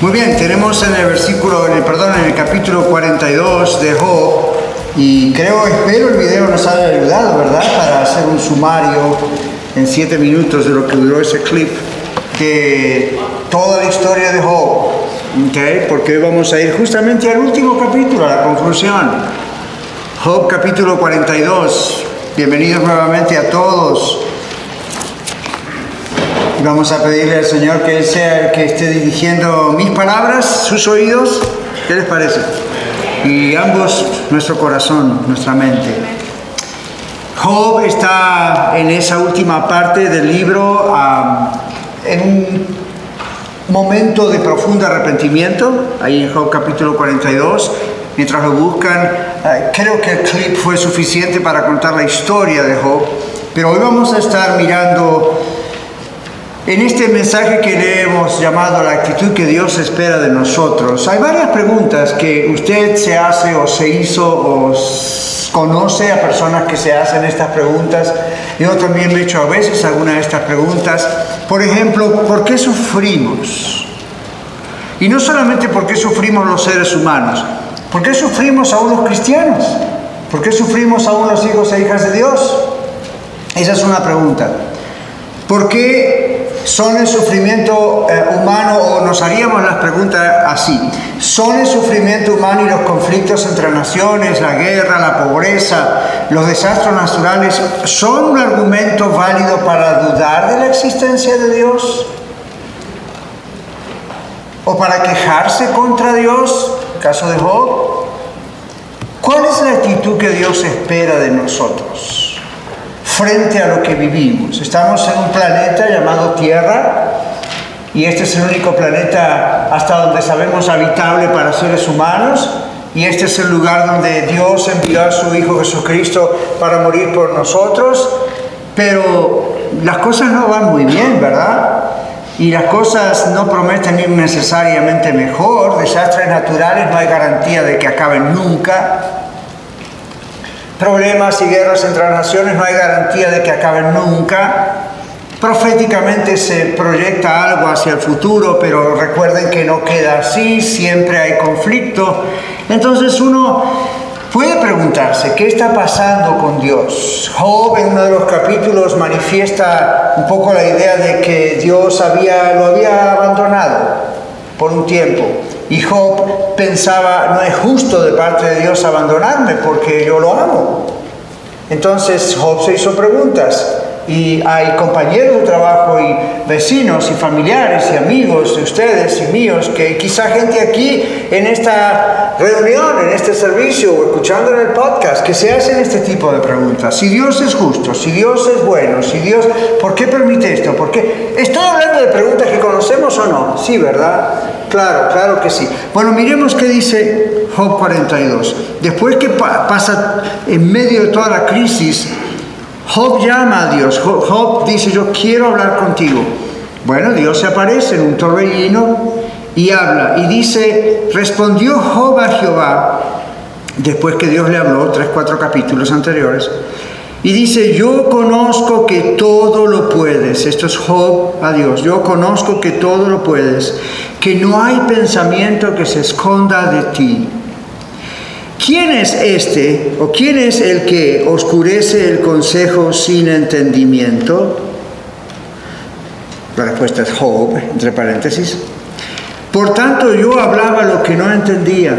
Muy bien, tenemos en el versículo, en el, perdón, en el capítulo 42 de Job, y creo, espero el video nos haya ayudado, ¿verdad? Para hacer un sumario en siete minutos de lo que duró ese clip, que toda la historia de Job, ¿ok? Porque hoy vamos a ir justamente al último capítulo, a la conclusión. Job capítulo 42. Bienvenidos nuevamente a todos. Vamos a pedirle al Señor que Él sea el que esté dirigiendo mis palabras, sus oídos. ¿Qué les parece? Y ambos, nuestro corazón, nuestra mente. Job está en esa última parte del libro en un momento de profundo arrepentimiento, ahí en Job capítulo 42. Mientras lo buscan, eh, creo que el clip fue suficiente para contar la historia de Job, pero hoy vamos a estar mirando en este mensaje que le hemos llamado la actitud que Dios espera de nosotros, hay varias preguntas que usted se hace o se hizo o conoce a personas que se hacen estas preguntas. Yo también me he hecho a veces algunas de estas preguntas. Por ejemplo, ¿por qué sufrimos? Y no solamente por qué sufrimos los seres humanos, ¿por qué sufrimos aún los cristianos? ¿Por qué sufrimos aún los hijos e hijas de Dios? Esa es una pregunta. ¿Por qué ¿Son el sufrimiento eh, humano o nos haríamos las preguntas así? ¿Son el sufrimiento humano y los conflictos entre naciones, la guerra, la pobreza, los desastres naturales, son un argumento válido para dudar de la existencia de Dios? ¿O para quejarse contra Dios? caso de Job. ¿Cuál es la actitud que Dios espera de nosotros? Frente a lo que vivimos. Estamos en un planeta llamado Tierra y este es el único planeta hasta donde sabemos habitable para seres humanos y este es el lugar donde Dios envió a su Hijo Jesucristo para morir por nosotros, pero las cosas no van muy bien, ¿verdad? Y las cosas no prometen ir necesariamente mejor, desastres naturales no hay garantía de que acaben nunca, problemas y guerras entre naciones no hay garantía de que acaben nunca. Proféticamente se proyecta algo hacia el futuro, pero recuerden que no queda así, siempre hay conflicto. Entonces uno puede preguntarse, ¿qué está pasando con Dios? Job en uno de los capítulos manifiesta un poco la idea de que Dios había, lo había abandonado por un tiempo. Y Job pensaba, no es justo de parte de Dios abandonarme porque yo lo amo. Entonces Job se hizo preguntas y hay compañeros de trabajo y vecinos y familiares y amigos de ustedes y míos, que quizá gente aquí en esta reunión, en este servicio o escuchando en el podcast, que se hacen este tipo de preguntas. Si Dios es justo, si Dios es bueno, si Dios, ¿por qué permite esto? ¿Por qué? Estoy hablando de preguntas que conocemos o no. Sí, ¿verdad? Claro, claro que sí. Bueno, miremos qué dice Job 42. Después que pasa en medio de toda la crisis, Job llama a Dios. Job, dice, yo quiero hablar contigo. Bueno, Dios se aparece en un torbellino y habla. Y dice, respondió Job a Jehová, después que Dios le habló, tres, cuatro capítulos anteriores, y dice, yo conozco que todo lo puedes. Esto es Job a Dios. Yo conozco que todo lo puedes, que no hay pensamiento que se esconda de ti. ¿Quién es este o quién es el que oscurece el consejo sin entendimiento? La respuesta es Job, entre paréntesis. Por tanto yo hablaba lo que no entendía,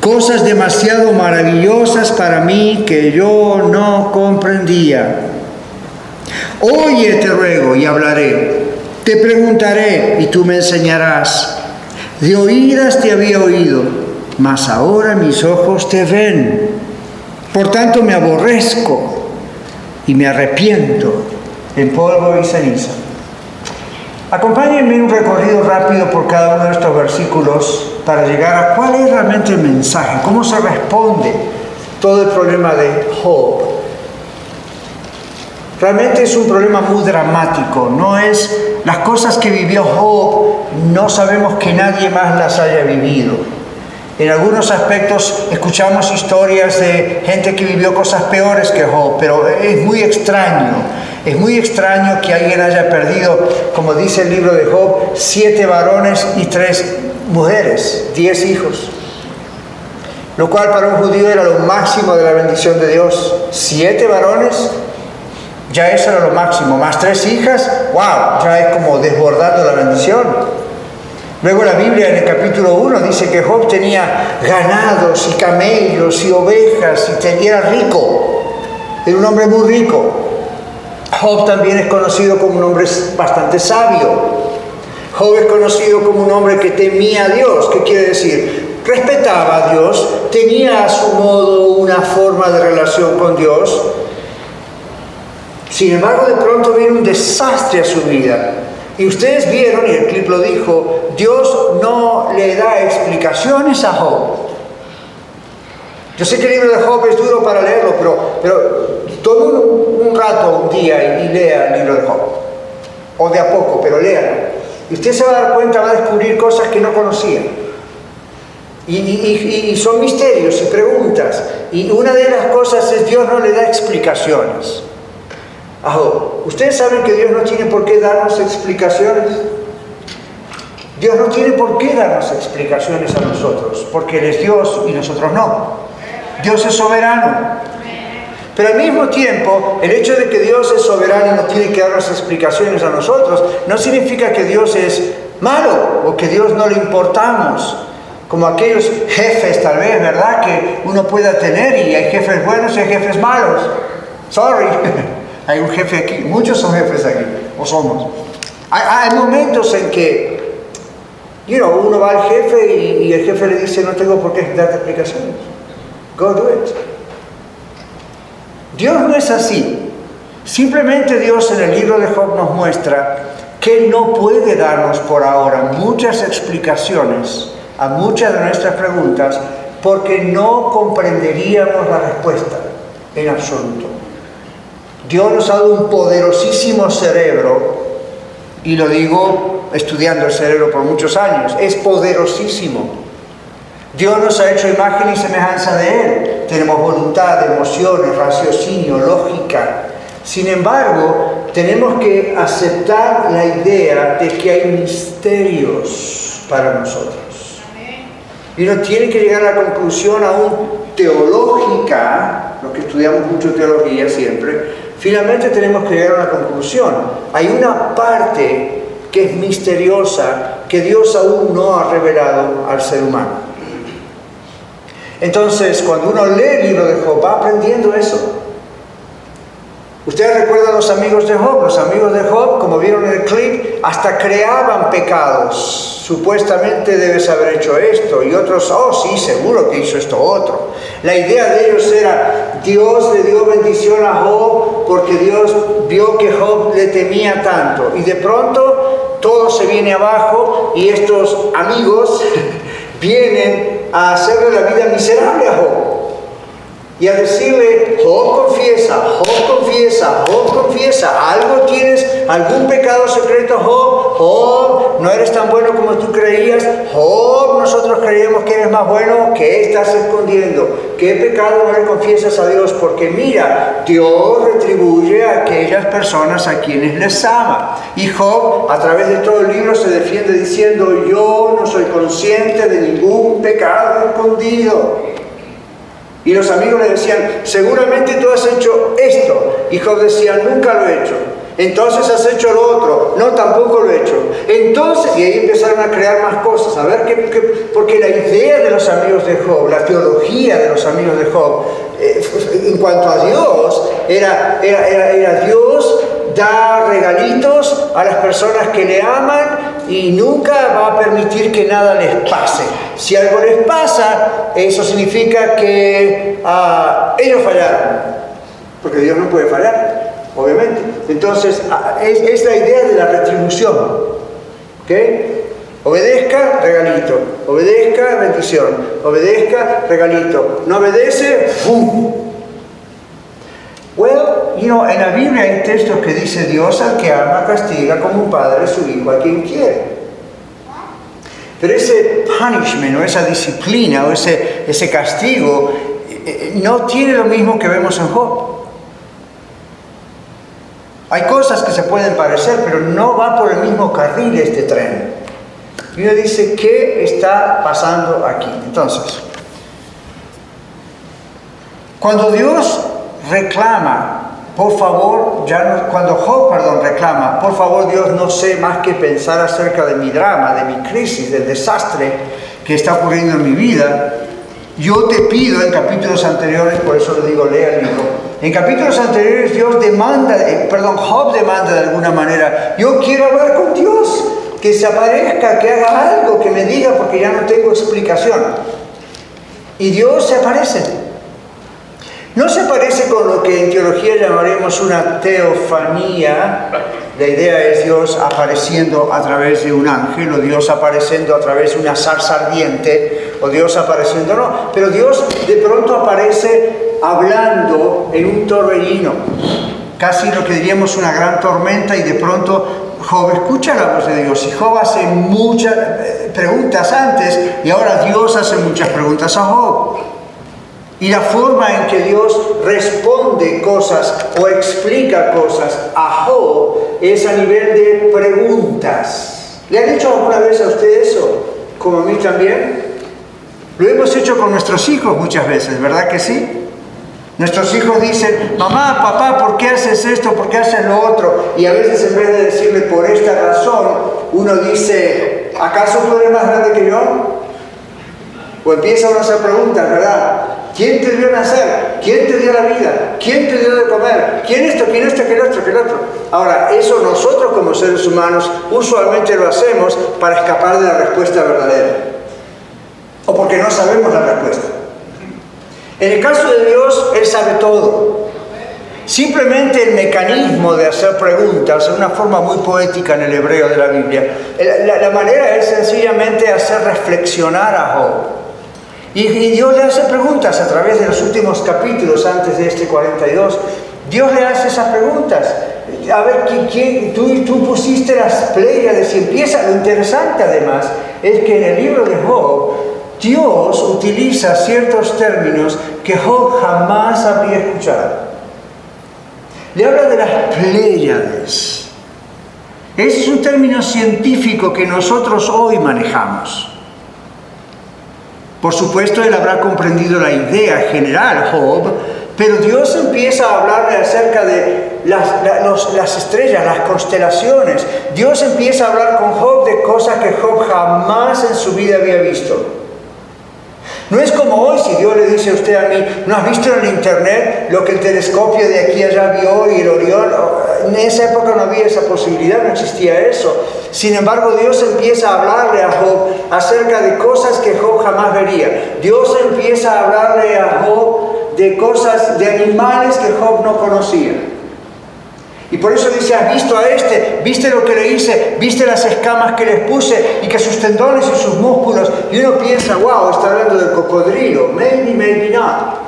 cosas demasiado maravillosas para mí que yo no comprendía. Oye, te ruego y hablaré, te preguntaré y tú me enseñarás. De oídas te había oído mas ahora mis ojos te ven. Por tanto me aborrezco y me arrepiento en polvo y ceniza. Acompáñenme en un recorrido rápido por cada uno de estos versículos para llegar a cuál es realmente el mensaje, cómo se responde todo el problema de Job. Realmente es un problema muy dramático, no es las cosas que vivió Job, no sabemos que nadie más las haya vivido. En algunos aspectos escuchamos historias de gente que vivió cosas peores que Job, pero es muy extraño. Es muy extraño que alguien haya perdido, como dice el libro de Job, siete varones y tres mujeres, diez hijos. Lo cual para un judío era lo máximo de la bendición de Dios. Siete varones, ya eso era lo máximo. Más tres hijas, wow, ya es como desbordando la bendición. Luego la Biblia en el capítulo 1 dice que Job tenía ganados y camellos y ovejas y era rico. Era un hombre muy rico. Job también es conocido como un hombre bastante sabio. Job es conocido como un hombre que temía a Dios. ¿Qué quiere decir? Respetaba a Dios, tenía a su modo una forma de relación con Dios. Sin embargo, de pronto viene un desastre a su vida. Y ustedes vieron, y el clip lo dijo, Dios no le da explicaciones a Job. Yo sé que el libro de Job es duro para leerlo, pero, pero todo un, rato, un día, y, lea el libro de Job. O de a poco, pero léalo. Y usted se va a dar cuenta, va a descubrir cosas que no conocía. Y, y, son misterios y preguntas. Y una de las cosas es Dios no le da explicaciones. ¿Ustedes saben que Dios no tiene por qué darnos explicaciones? Dios no tiene por qué darnos explicaciones a nosotros, porque Él es Dios y nosotros no. Dios es soberano. Pero al mismo tiempo, el hecho de que Dios es soberano y no tiene que darnos explicaciones a nosotros, no significa que Dios es malo o que Dios no le importamos. Como aquellos jefes, tal vez, ¿verdad? Que uno pueda tener y hay jefes buenos y hay jefes malos. Sorry. Hay un jefe aquí, muchos son jefes aquí, o somos. Hay, momentos en que, you uno va al jefe y, el jefe le dice, no tengo por qué darte explicaciones. Go do it. Dios no es así. Simplemente Dios en el libro de Job nos muestra que no puede darnos por ahora muchas explicaciones a muchas de nuestras preguntas porque no comprenderíamos la respuesta en absoluto. Dios nos ha dado un poderosísimo cerebro, y lo digo estudiando el cerebro por muchos años, es poderosísimo. Dios nos ha hecho imagen y semejanza de Él. Tenemos voluntad, emociones, raciocinio, lógica. Sin embargo, tenemos que aceptar la idea de que hay misterios para nosotros. Y uno tiene que llegar a la conclusión aún teológica, los que estudiamos mucho teología siempre, finalmente tenemos que llegar a una conclusión. Hay una parte que es misteriosa que Dios aún no ha revelado al ser humano. Entonces, cuando uno lee el libro de Job, va aprendiendo eso. Ustedes recuerdan los amigos de Job. Los amigos de Job, como vieron en el clip, hasta creaban pecados. Supuestamente debes haber hecho esto. Y otros, oh sí, seguro que hizo esto otro. La idea de ellos era, Dios le dio bendición a Job porque Dios vio que Job le temía tanto. Y de pronto todo se viene abajo y estos amigos vienen a hacerle la vida miserable a Job y a decirle, Job confiesa, Job confiesa, Job confiesa, algo tienes, algún pecado secreto, Job, Job, no eres tan bueno como tú creías, Job, nosotros creíamos que eres más bueno, ¿qué estás escondiendo? ¿Qué pecado no le confiesas a Dios? Porque mira, Dios retribuye a aquellas personas a quienes les ama. Y Job, a través de todo el libro, se defiende diciendo, yo no soy consciente de ningún pecado escondido. Y los amigos le decían, seguramente tú has hecho esto. Y Job decía, nunca lo he hecho. Entonces has hecho lo otro. No, tampoco lo he hecho. Entonces, y ahí empezaron a crear más cosas. A ver, qué, porque la idea de los amigos de Job, la teología de los amigos de Job, eh, en cuanto a Dios, era, era, era, era Dios da regalitos a las personas que le aman y nunca va a permitir que nada les pase. Si algo les pasa, eso significa que ah, ellos fallaron, porque Dios no puede fallar. obviamente. Entonces, es, la idea de la retribución. ¿Ok? Obedezca, regalito. Obedezca, bendición. Obedezca, regalito. No obedece, ¡pum! You know, en la Biblia hay textos que dice Dios al que ama castiga como un padre su hijo a quien quiere. Pero ese punishment o esa disciplina o ese, ese castigo eh, eh, no tiene lo mismo que vemos en Job. Hay cosas que se pueden parecer, pero no va por el mismo carril este tren. Y uno dice, ¿qué está pasando aquí? Entonces, cuando Dios reclama, por favor, ya cuando Job, perdón, reclama, por favor Dios, no sé más que pensar acerca de mi drama, de mi crisis, del desastre que está ocurriendo en mi vida, yo te pido en capítulos anteriores, por eso le digo, lea el libro, en capítulos anteriores Dios demanda, eh, perdón, Job demanda de alguna manera, yo quiero hablar con Dios, que se aparezca, que haga algo, que me diga, porque ya no tengo explicación. Y Dios se aparece. No se parece con lo que en teología llamaremos una teofanía. La idea es Dios apareciendo a través de un ángel, o Dios apareciendo a través de una zarza ardiente, o Dios apareciendo, no. Pero Dios de pronto aparece hablando en un torbellino, casi lo que diríamos una gran tormenta, y de pronto Job escucha la voz de Dios y Job hace muchas eh, preguntas antes y ahora Dios hace muchas preguntas a Job. Y la forma en que Dios responde cosas o explica cosas a Job es a nivel de preguntas. ¿Le han hecho alguna vez a usted eso? Como a mí también. Lo hemos hecho con nuestros hijos muchas veces, ¿verdad que sí? Nuestros hijos dicen, mamá, papá, ¿por qué haces esto? ¿Por qué haces lo otro? Y a veces en vez de decirle por esta razón, uno dice, ¿acaso tú eres más grande que yo? O empieza a hacer preguntas, ¿verdad? ¿Quién te dio nacer? ¿Quién te dio la vida? ¿Quién te dio de comer? ¿Quién esto? ¿Quién esto? ¿Quién otro? ¿Quién otro? Ahora, eso nosotros como seres humanos usualmente lo hacemos para escapar de la respuesta verdadera. O porque no sabemos la respuesta. En el caso de Dios, Él sabe todo. Simplemente el mecanismo de hacer preguntas, en una forma muy poética en el hebreo de la Biblia, la, la manera es sencillamente hacer reflexionar a Job. Y, Dios le hace preguntas a través de los últimos capítulos antes de este 42. Dios le hace esas preguntas. A ver, ¿quién, tú, tú pusiste las playas y empieza. Lo interesante además es que en el libro de Job, Dios utiliza ciertos términos que Job jamás había escuchado. Le habla de las Pléyades. Ese es un término científico que nosotros hoy manejamos. Por supuesto, él habrá comprendido la idea general, Job, pero Dios empieza a hablarle acerca de las, las, estrellas, las constelaciones. Dios empieza a hablar con Job de cosas que Job jamás en su vida había visto. No es como hoy si Dios le dice a usted a mí, ¿no has visto en el internet lo que el telescopio de aquí allá vio y el Orión? En esa época no había esa posibilidad, no existía eso. Sin embargo, Dios empieza a hablarle a Job acerca de cosas que Job jamás vería. Dios empieza a hablarle a Job de cosas, de animales que Job no conocía. Y por eso dice, has visto a este, viste lo que le hice, viste las escamas que les puse y que sus tendones y sus músculos. Y uno piensa, wow, está hablando del cocodrilo. Maybe, maybe not.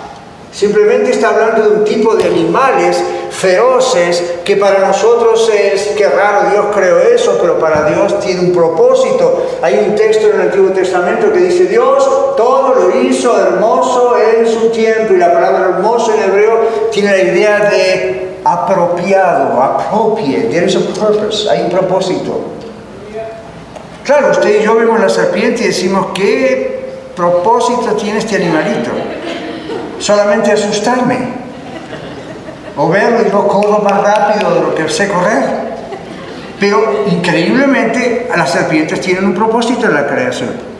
Simplemente está hablando de un tipo de animales feroces que para nosotros es, que raro Dios creó eso, pero para Dios tiene un propósito. Hay un texto en el Antiguo Testamento que dice, Dios todo lo hizo hermoso en su tiempo. Y la palabra hermoso en hebreo tiene la idea de apropiado, appropriate, there is a purpose, hay un propósito. Claro, usted y yo vemos la serpiente y decimos, ¿qué propósito tiene este animalito? Solamente asustarme. O verlo y yo corro más rápido de lo que sé correr. Pero increíblemente las serpientes tienen un propósito en la creación.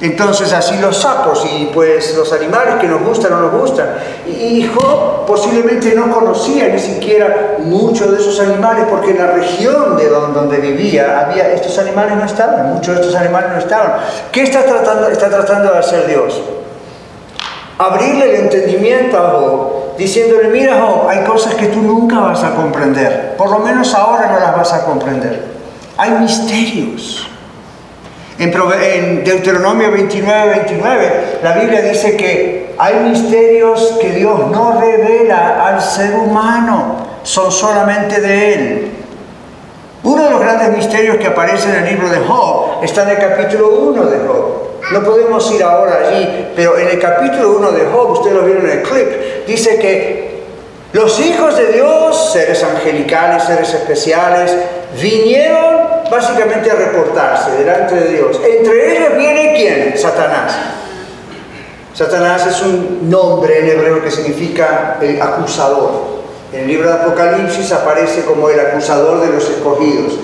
Entonces así los sapos y pues los animales que nos gustan o no nos gustan. Y Job posiblemente no conocía ni siquiera muchos de esos animales porque en la región de donde, vivía había, estos animales no estaban, muchos de estos animales no estaban. ¿Qué está tratando, está tratando de hacer Dios? Abrirle el entendimiento a Job diciéndole, mira Job, hay cosas que tú nunca vas a comprender, por lo menos ahora no las vas a comprender. Hay misterios. En, Deuteronomio 29, 29, la Biblia dice que hay misterios que Dios no revela al ser humano, son solamente de Él. Uno de los grandes misterios que aparece en el libro de Job está en el capítulo 1 de Job. No podemos ir ahora allí, pero en el capítulo 1 de Job, ustedes lo vieron en el clip, dice que los hijos de Dios, seres angelicales, seres especiales, vinieron básicamente a reportarse delante de Dios. Entre ellos viene quién? Satanás. Satanás es un nombre en hebreo que significa el acusador. En el libro de Apocalipsis aparece como el acusador de los escogidos.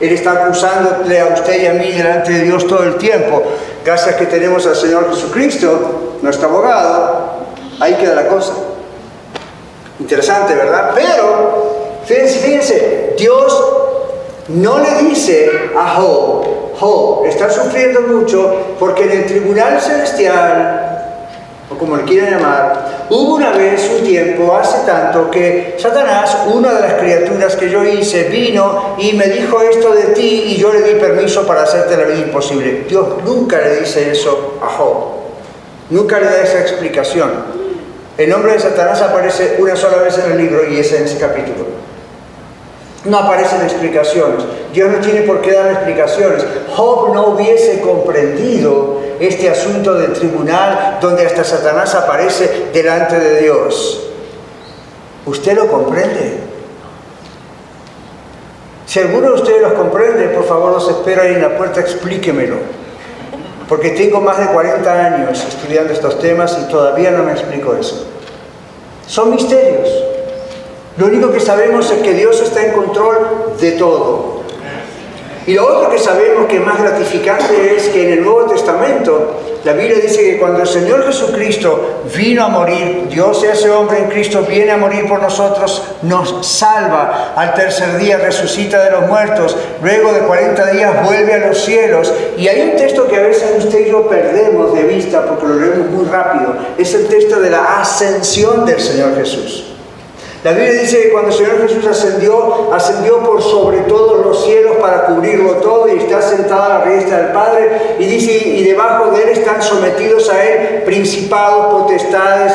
Él está acusándole a usted y a mí delante de Dios todo el tiempo. Gracias que tenemos al Señor Jesucristo, nuestro abogado, ahí queda la cosa. Interesante, ¿verdad? Pero, fíjense, fíjense, Dios no le dice a Job, Job, está sufriendo mucho porque en el tribunal celestial, o como le quieran llamar, hubo una vez, un tiempo, hace tanto, que Satanás, una de las criaturas que yo hice, vino y me dijo esto de ti y yo le di permiso para hacerte la vida imposible. Dios nunca le dice eso a Job. Nunca le da esa explicación. El nombre de Satanás aparece una sola vez en el libro y es en ese capítulo. No aparecen explicaciones. Dios no tiene por qué dar explicaciones. Job no hubiese comprendido este asunto del tribunal donde hasta Satanás aparece delante de Dios. ¿Usted lo comprende? Si alguno de ustedes los comprende, por favor los espero ahí en la puerta, explíquemelo. Porque tengo más de 40 años estudiando estos temas y todavía no me explico eso. Son misterios. Lo único que sabemos es que Dios está en control de todo. Y lo otro que sabemos que es más gratificante es que en el Nuevo Testamento la Biblia dice que cuando el Señor Jesucristo vino a morir, Dios se hace hombre en Cristo, viene a morir por nosotros, nos salva, al tercer día resucita de los muertos, luego de 40 días vuelve a los cielos. Y hay un texto que a veces usted y yo perdemos de vista porque lo leemos muy rápido, es el texto de la ascensión del Señor Jesús. La Biblia dice que cuando el Señor Jesús ascendió, ascendió por sobre todos los cielos para cubrirlo todo y está sentado a la diestra del Padre y dice, y debajo de él están sometidos a él principados, potestades.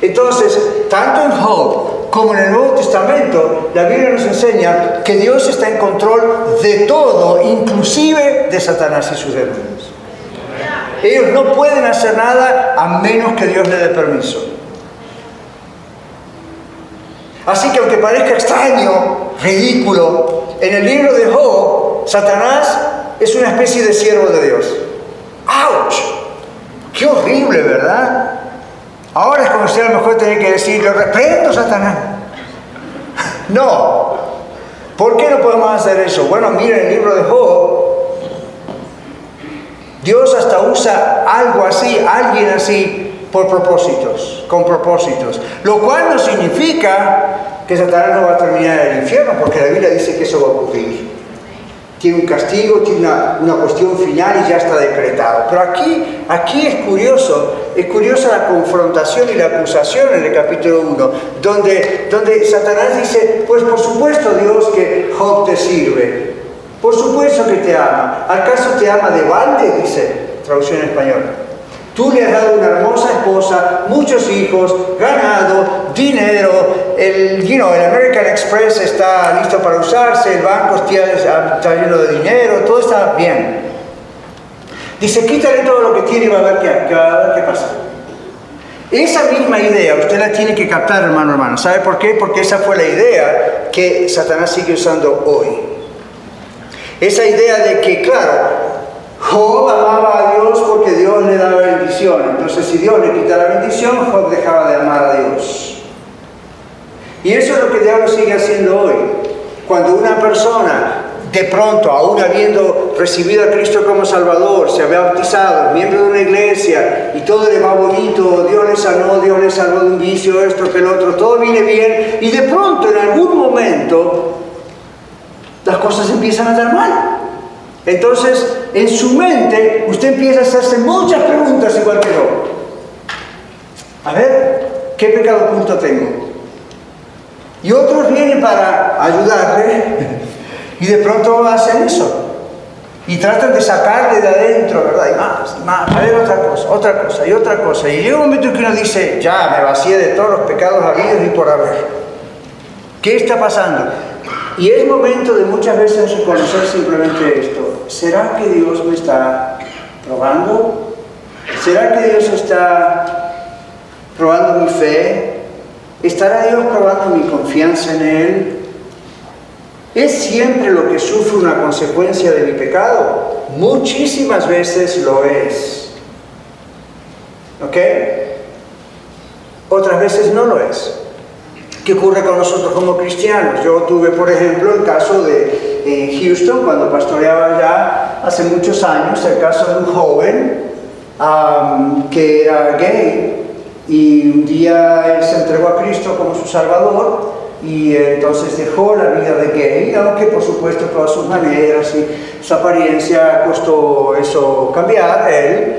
Entonces, tanto en Job como en el Nuevo Testamento, la Biblia nos enseña que Dios está en control de todo, inclusive de Satanás y sus demonios. Ellos no pueden hacer nada a menos que Dios le dé permiso. Así que aunque parezca extraño, ridículo, en el libro de Job, Satanás es una especie de siervo de Dios. ¡Auch! ¡Qué horrible, ¿verdad? Ahora es como si a lo mejor tenía que decir, lo reprendo, Satanás. No. ¿Por qué no podemos hacer eso? Bueno, mira el libro de Job. Dios hasta usa algo así, alguien así, por propósitos, con propósitos. Lo cual no significa que Satanás no va a terminar en el infierno, porque la Biblia dice que eso va a ocurrir. Tiene un castigo, tiene una, una, cuestión final y ya está decretado. Pero aquí, aquí es curioso, es curiosa la confrontación y la acusación en el capítulo 1, donde, donde Satanás dice, pues por supuesto Dios que Job te sirve, por supuesto que te ama. ¿Acaso te ama de balde? Dice, traducción en español. Tú le has dado una hermosa esposa, muchos hijos, ganado, dinero, el, you el American Express está listo para usarse, el banco está, lleno de dinero, todo está bien. Dice, quítale todo lo que tiene y va a ver qué, va a ver qué pasa. Esa misma idea usted la tiene que captar, hermano, hermano. ¿Sabe por qué? Porque esa fue la idea que Satanás sigue usando hoy. Esa idea de que, claro, Job amaba a Dios porque Dios le daba bendición. Entonces, si Dios le quita la bendición, Job dejaba de amar a Dios. Y eso es lo que Dios sigue haciendo hoy. Cuando una persona, de pronto, aún habiendo recibido a Cristo como Salvador, se había bautizado, miembro de una iglesia, y todo le va bonito, Dios le sanó, Dios le salvó de un vicio, esto que el otro, todo viene bien, y de pronto, en algún momento, las cosas empiezan a dar mal. Entonces, en su mente, usted empieza a hacerse muchas preguntas igual que yo. A ver, ¿qué pecado oculto tengo? Y otros vienen para ayudarle y de pronto hacen eso. Y tratan de sacarle de adentro, ¿verdad? Y más, y más, a ver otra cosa, otra cosa y otra cosa. Y llega un momento en que uno dice, ya, me vacié de todos los pecados habidos y por haber. ¿Qué está pasando? Y es momento de muchas veces reconocer simplemente esto. ¿Será que Dios me está probando? ¿Será que Dios está probando mi fe? ¿Estará Dios probando mi confianza en Él? ¿Es siempre lo que sufre una consecuencia de mi pecado? Muchísimas veces lo es. ¿Ok? Otras veces no lo es. ¿Qué ocurre con nosotros como cristianos? Yo tuve, por ejemplo, el caso de en Houston, cuando pastoreaba ya hace muchos años, el caso de un joven que era gay. Y un día él se entregó a Cristo como su Salvador y entonces dejó la vida de gay, aunque por supuesto todas sus maneras y su apariencia costó eso cambiar él,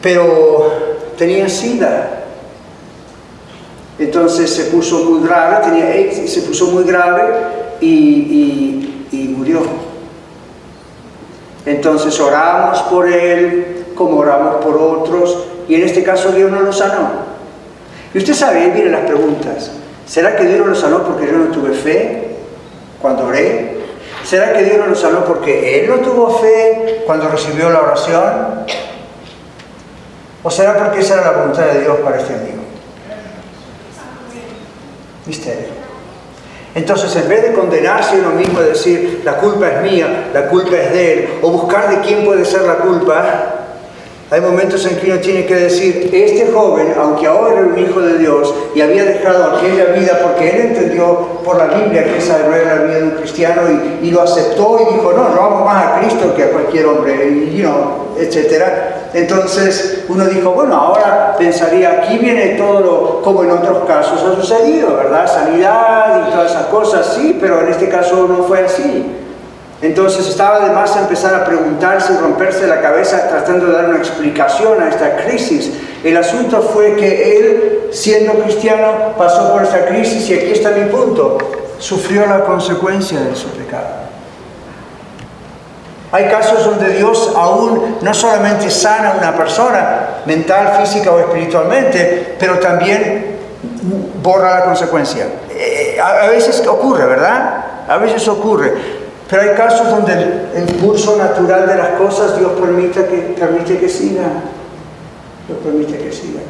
pero tenía sida. Entonces se puso muy grave, tenía AIDS se puso muy grave y, Entonces oramos por él, como oramos por otros, y en este caso Dios no lo sanó. Y usted sabe, vienen las preguntas. ¿Será que Dios no lo sanó porque yo no tuve fe cuando oré? ¿Será que Dios no lo sanó porque Él no tuvo fe cuando recibió la oración? ¿O será porque esa era la voluntad de Dios para este amigo? misterio. Entonces, en vez de condenarse uno mismo y decir, la culpa es mía, la culpa es de él, o buscar de quién puede ser la culpa, hay momentos en que uno tiene que decir, este joven, aunque ahora era un hijo de Dios y había dejado aquella vida porque él entendió por la Biblia que esa no era la vida de un cristiano y, lo aceptó y dijo, no, no amo más a Cristo que a cualquier hombre, y, know, etc. Entonces uno dijo, bueno, ahora pensaría, aquí viene todo lo, como en otros casos ha sucedido, ¿verdad? Sanidad y todas esas cosas, sí, pero en este caso no fue así. Entonces estaba de más empezar a preguntarse y romperse la cabeza tratando de dar una explicación a esta crisis. El asunto fue que él, siendo cristiano, pasó por esta crisis y aquí está mi punto. Sufrió la consecuencia de su pecado. Hay casos donde Dios aún no solamente sana a una persona, mental, física o espiritualmente, pero también borra la consecuencia. Eh, a veces ocurre, ¿verdad? A veces ocurre. Pero hay casos donde el, curso natural de las cosas Dios permite que, permite que sigan. Dios permite que sigan.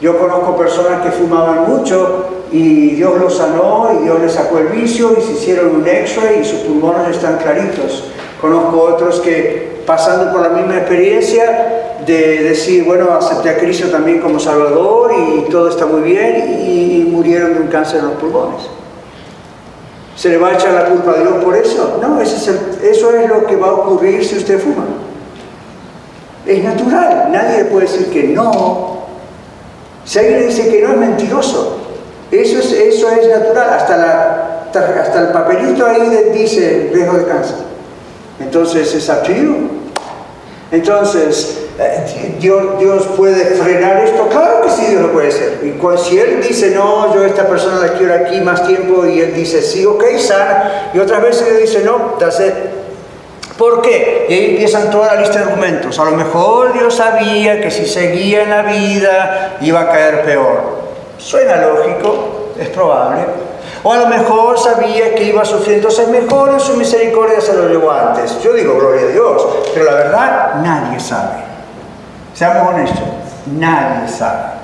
Yo conozco personas que fumaban mucho y Dios los sanó y Dios les sacó el vicio y se hicieron un x-ray y sus pulmones están claritos. Conozco otros que pasando por la misma experiencia de decir, bueno, acepté a Cristo también como Salvador y todo está muy bien y murieron de un cáncer en los pulmones. ¿Se le va a echar la culpa a Dios por eso? No, eso es, lo que va a ocurrir si usted fuma. Es natural, nadie puede decir que no. Si alguien dice que no, es mentiroso. Eso es, eso es natural, hasta, la, hasta el papelito ahí dice riesgo de cáncer. Entonces es up Entonces, eh, Dios, puede frenar esto? Claro que sí, Dios lo puede hacer. Y si Él dice, no, yo a esta persona la quiero aquí más tiempo, y Él dice, sí, ok, sana, y otras veces Él dice, no, that's ¿Por qué? Y ahí empiezan toda la lista de argumentos. A lo mejor Dios sabía que si seguía en la vida iba a caer peor. Suena lógico, es probable. O a lo mejor sabía que iba entonces mejor en su misericordia se lo llevó antes. Yo digo, gloria a Dios, pero la verdad nadie sabe. Seamos honestos, nadie sabe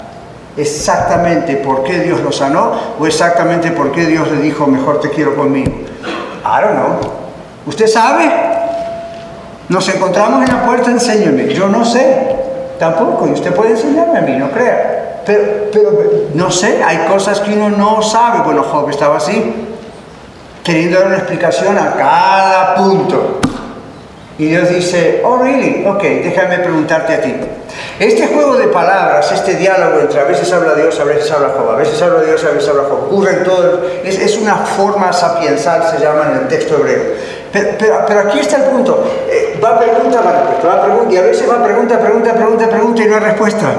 exactamente por qué Dios lo sanó o exactamente por qué Dios le dijo, mejor te quiero conmigo. I don't know. ¿Usted sabe? Nos encontramos en la puerta, enséñame. Yo no sé, tampoco, y usted puede enseñarme a mí, no crea. Pero, no sé, hay cosas que uno no sabe. Bueno, Job estaba así, queriendo dar una explicación a cada punto. Y Dios dice, oh, really? Ok, déjame preguntarte a ti. Este juego de palabras, este diálogo entre a veces habla Dios, a veces habla Job, a veces habla Dios, a veces habla Job, ocurre en todo, es, es una forma sapiensal, se llama en el texto hebreo. Pero, pero, aquí está el punto, eh, va pregunta, va respuesta, va pregunta, y a veces va pregunta, pregunta, pregunta, pregunta y no hay respuesta.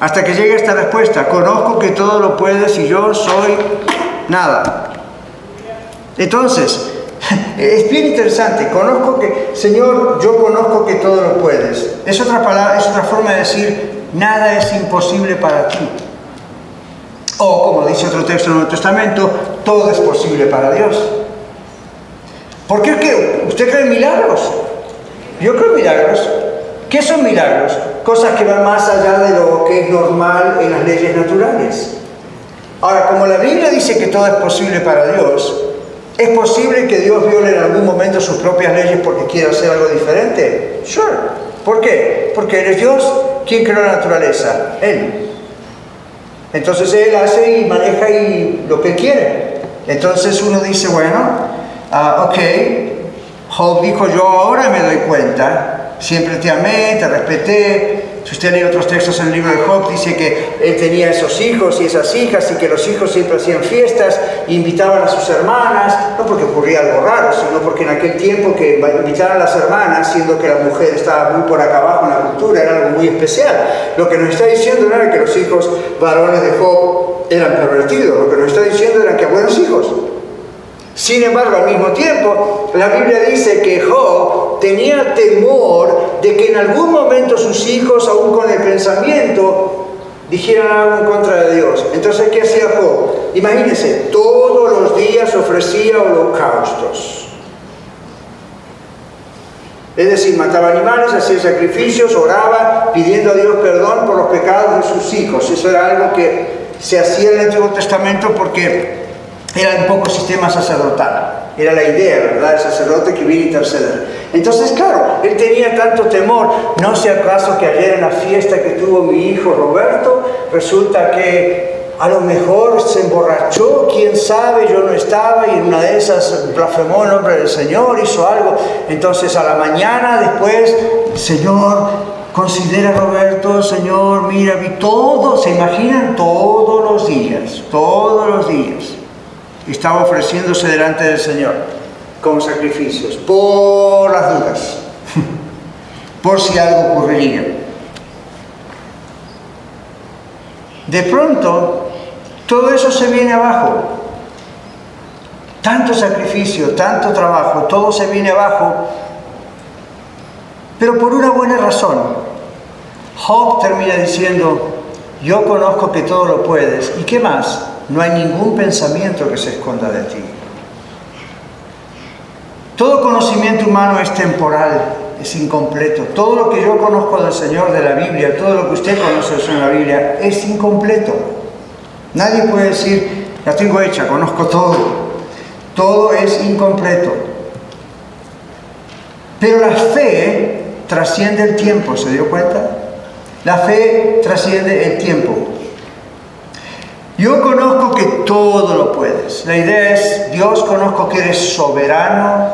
Hasta que llegue esta respuesta, conozco que todo lo puedes y yo soy nada. Entonces, es bien interesante, conozco que, Señor, yo conozco que todo lo puedes. Es otra palabra, es otra forma de decir, nada es imposible para ti. O como dice otro texto del Nuevo Testamento, todo es posible para Dios. ¿Por qué? ¿Usted cree en milagros? Yo creo en milagros. ¿Qué son milagros? Cosas que van más allá de lo que es normal en las leyes naturales. Ahora, como la Biblia dice que todo es posible para Dios, ¿es posible que Dios viole en algún momento sus propias leyes porque quiera hacer algo diferente? Sure. ¿Por qué? Porque Él es Dios. ¿Quién creó la naturaleza? Él. Entonces Él hace y maneja y lo que quiere. Entonces uno dice, bueno, uh, ok, Job dijo, yo ahora me doy cuenta, siempre te amé, te respeté. Si usted lee otros textos en el libro de Job, dice que él tenía esos hijos y esas hijas y que los hijos siempre hacían fiestas, invitaban a sus hermanas, no porque ocurría algo raro, sino porque en aquel tiempo que invitaran a las hermanas, siendo que la mujer estaba muy por acá abajo en la cultura, era algo muy especial. Lo que nos está diciendo no era que los hijos varones de Job eran pervertidos, lo que nos está diciendo era que buenos hijos. Sin embargo, al mismo tiempo, la Biblia dice que Job tenía temor de que en algún momento sus hijos, aún con el pensamiento, dijeran algo en contra de Dios. Entonces, ¿qué hacía Job? Imagínense, todos los días ofrecía holocaustos. Es decir, mataba animales, hacía sacrificios, oraba, pidiendo a Dios perdón por los pecados de sus hijos. Eso era algo que se hacía en el Antiguo Testamento porque era un poco sistema sacerdotal. Era la idea, ¿verdad? El sacerdote que viene a interceder. Entonces, claro, él tenía tanto temor. No sé acaso que ayer en la fiesta que tuvo mi hijo Roberto, resulta que a lo mejor se emborrachó, quién sabe, yo no estaba y en una de esas blasfemó el nombre del Señor, hizo algo. Entonces a la mañana después, Señor, considera Roberto, Señor, mira, vi todo, se imaginan todos los días, todos los días estaba ofreciéndose delante del Señor con sacrificios, por las dudas, por si algo ocurriría. De pronto, todo eso se viene abajo. Tanto sacrificio, tanto trabajo, todo se viene abajo, pero por una buena razón. Job termina diciendo, yo conozco que todo lo puedes. ¿Y qué más? No hay ningún pensamiento que se esconda de ti. Todo conocimiento humano es temporal, es incompleto. Todo lo que yo conozco del Señor de la Biblia, todo lo que usted conoce del Señor de la Biblia, es incompleto. Nadie puede decir, la tengo hecha, conozco todo. Todo es incompleto. Pero la fe trasciende el tiempo, ¿se dio cuenta? La fe trasciende el tiempo. Yo conozco que todo lo puedes. La idea es, Dios conozco que eres soberano,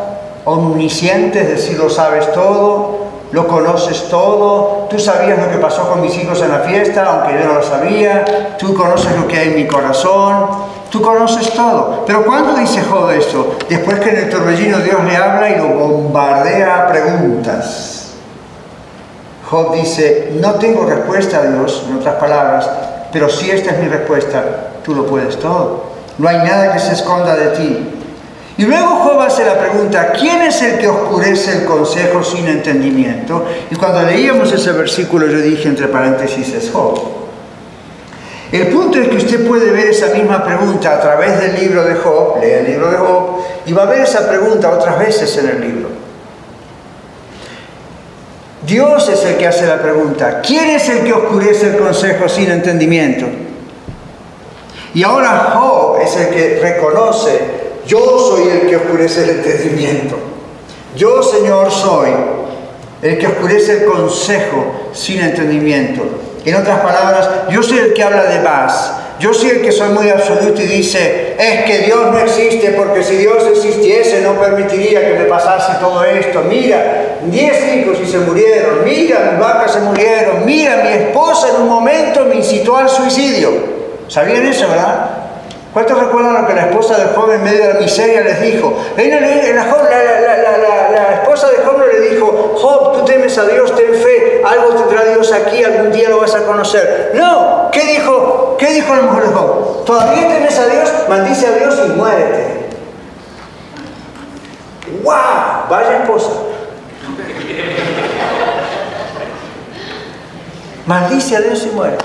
omnisciente, es decir, lo sabes todo, lo conoces todo, tú sabías lo que pasó con mis hijos en la fiesta, aunque yo no lo sabía, tú conoces lo que hay en mi corazón, tú conoces todo. Pero ¿cuándo dice Job esto? Después que en el torbellino Dios le habla y lo bombardea a preguntas. Job dice, no tengo respuesta a Dios, en otras palabras, pero si esta es mi respuesta, tú lo puedes todo. No hay nada que se esconda de ti. Y luego Job hace la pregunta, ¿quién es el que oscurece el consejo sin entendimiento? Y cuando leíamos ese versículo yo dije entre paréntesis es Job. El punto es que usted puede ver esa misma pregunta a través del libro de Job, lea el libro de Job, y va a ver esa pregunta otras veces en el libro. Dios es el que hace la pregunta. ¿Quién es el que oscurece el consejo sin entendimiento? Y ahora Job es el que reconoce, yo soy el que oscurece el entendimiento. Yo, Señor, soy el que oscurece el consejo sin entendimiento. En otras palabras, yo soy el que habla de más. Yo soy el que soy muy absoluto y dice, es que Dios no existe porque si Dios existiese no permitiría que me pasase todo esto. Mira, diez hijos y se murieron. Mira, mis vacas se murieron. Mira, mi esposa en un momento me incitó al suicidio. ¿Sabían eso, verdad? ¿Cuántos recuerdan lo que la esposa del joven en medio de la miseria les dijo? La, esposa de Job no le dijo, Job, tú temes a Dios, ten fe, algo tendrá Dios aquí, algún día lo vas a conocer. No, ¿qué dijo? ¿Qué dijo la mujer de Job? ¿Todavía temes a Dios? Maldice a Dios y muérete. ¡Wow! Vaya esposa. Maldice a Dios y muere.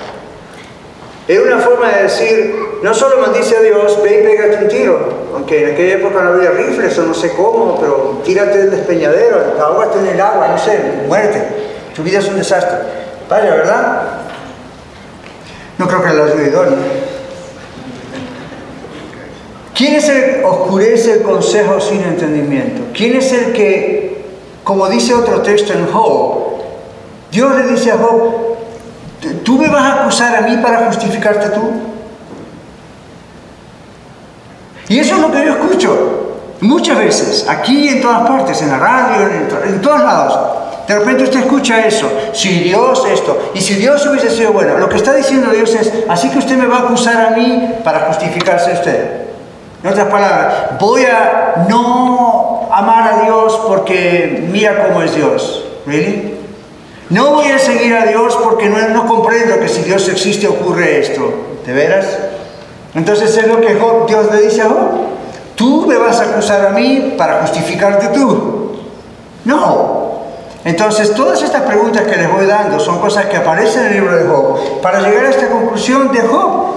Es una forma de decir, no solo maldice a Dios, ve y pégate un tiro. Aunque en aquella época no había rifles o no sé cómo, pero tírate del despeñadero, ahógate en el agua, no sé, muerte. Tu vida es un desastre. Vaya, ¿verdad? No creo que la ayude idónea. ¿Quién es el oscurece el consejo sin entendimiento? ¿Quién es el que, como dice otro texto en Job, Dios le dice a Job, ¿Tú me vas a acusar a mí para justificarte tú? Y eso es lo que yo escucho muchas veces, aquí en todas partes, en la radio, en, en todos lados. De repente usted escucha eso, si Dios esto, y si Dios hubiese sido bueno, lo que está diciendo Dios es, así que usted me va a acusar a mí para justificarse usted. En otras palabras, voy a no amar a Dios porque mira cómo es Dios. ¿Really? No voy a seguir a Dios porque no, comprendo que si Dios existe ocurre esto. ¿De veras? Entonces es lo que Dios le dice a Job. Tú me vas a acusar a mí para justificarte tú. No. Entonces todas estas preguntas que les voy dando son cosas que aparecen en el libro de Job para llegar a esta conclusión de Job.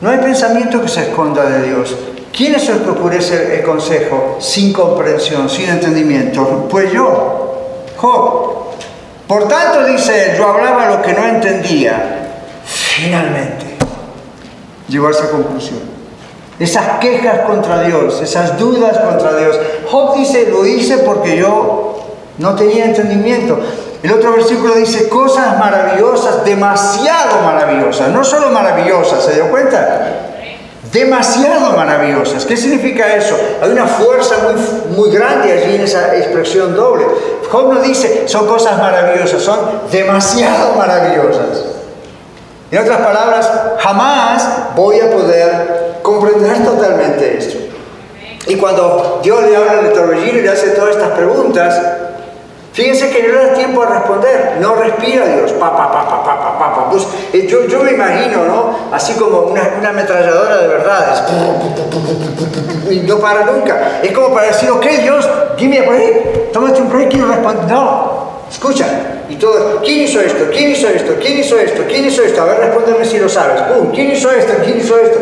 No hay pensamiento que se esconda de Dios. ¿Quién es el que ocurre el consejo sin comprensión, sin entendimiento? Pues yo, Job. Por tanto, dice yo hablaba lo que no entendía. Finalmente, llegó a esa conclusión. Esas quejas contra Dios, esas dudas contra Dios. Job dice, lo hice porque yo no tenía entendimiento. El otro versículo dice cosas maravillosas, demasiado maravillosas, no solo maravillosas, ¿se dio cuenta? Demasiado maravillosas. ¿Qué significa eso? Hay una fuerza muy, muy grande allí en esa expresión doble. Job no dice son cosas maravillosas, son demasiado maravillosas. En otras palabras, jamás voy a poder comprender totalmente esto. Y cuando Dios le habla en el y le hace todas estas preguntas, Fíjense que no le da tiempo a responder, no respira Dios, pa, pa, pa, pa, pa, pa, pa. Pues, eh, yo, yo, me imagino, ¿no? Así como una, una ametralladora de verdades, y no para nunca. Es como para decir, ok Dios, give me a break, tómate un break y responde. No, escucha. Y todo, ¿quién hizo esto? ¿Quién hizo esto? ¿Quién hizo esto? ¿Quién hizo esto? A ver, respóndeme si lo sabes. Pum, ¿quién hizo esto? ¿Quién hizo esto?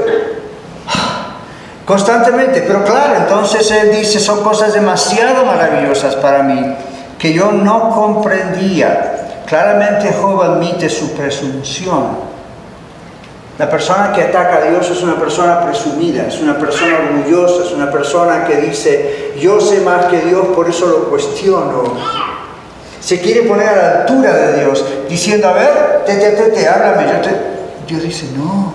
Constantemente, pero claro, entonces él dice, son cosas demasiado maravillosas para mí que yo no comprendía. Claramente Job admite su presunción. La persona que ataca a Dios es una persona presumida, es una persona orgullosa, es una persona que dice, yo sé más que Dios, por eso lo cuestiono. Se quiere poner a la altura de Dios, diciendo, a ver, te, te, te, te háblame. Dios dice, no,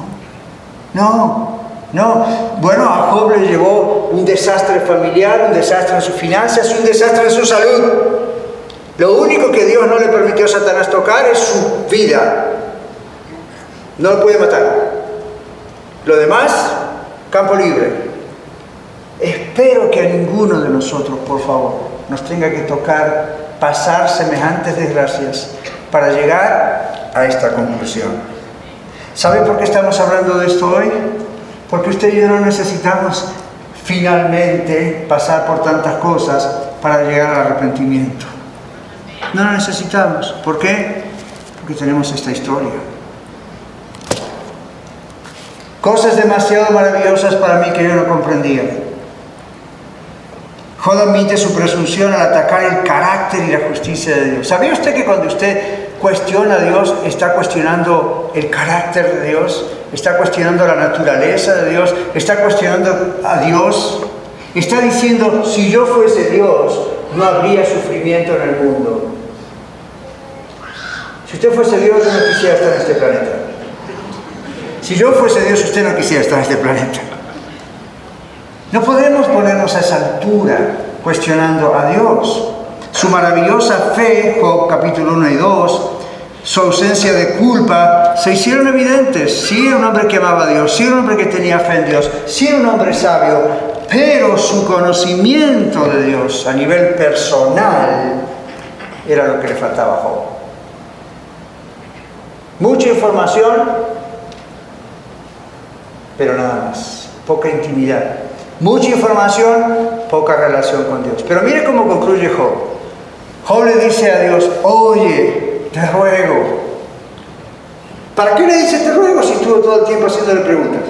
no, no. Bueno, a Job le llevó un desastre familiar, un desastre en sus finanzas, un desastre en su salud. Lo único que Dios no le permitió a Satanás tocar es su vida. No lo puede matar. Lo demás, campo libre. Espero que a ninguno de nosotros, por favor, nos tenga que tocar pasar semejantes desgracias para llegar a esta conclusión. ¿Sabe por qué estamos hablando de esto hoy? Porque usted y yo no necesitamos finalmente pasar por tantas cosas para llegar al arrepentimiento. No lo necesitamos. ¿Por qué? Porque tenemos esta historia. Cosas demasiado maravillosas para mí que yo no comprendía. Job admite su presunción al atacar el carácter y la justicia de Dios. ¿Sabía usted que cuando usted cuestiona a Dios, está cuestionando el carácter de Dios? ¿Está cuestionando la naturaleza de Dios? ¿Está cuestionando a Dios? Está diciendo, si yo fuese Dios, no habría sufrimiento en el mundo. Si usted fuese Dios, yo no quisiera estar en este planeta. Si yo fuese Dios, usted no quisiera estar en este planeta. No podemos ponernos a esa altura cuestionando a Dios. Su maravillosa fe, Job capítulo 1 y 2, su ausencia de culpa, se hicieron evidentes. Sí era un hombre que amaba a Dios, sí era un hombre que tenía fe en Dios, sí era un hombre sabio, pero su conocimiento de Dios a nivel personal era lo que le faltaba a Job. Mucha información, pero nada más, poca intimidad. Mucha información, poca relación con Dios. Pero mire cómo concluye Job. Job le dice a Dios, oye, te ruego. ¿Para qué le dice te ruego si estuvo todo el tiempo haciéndole preguntas?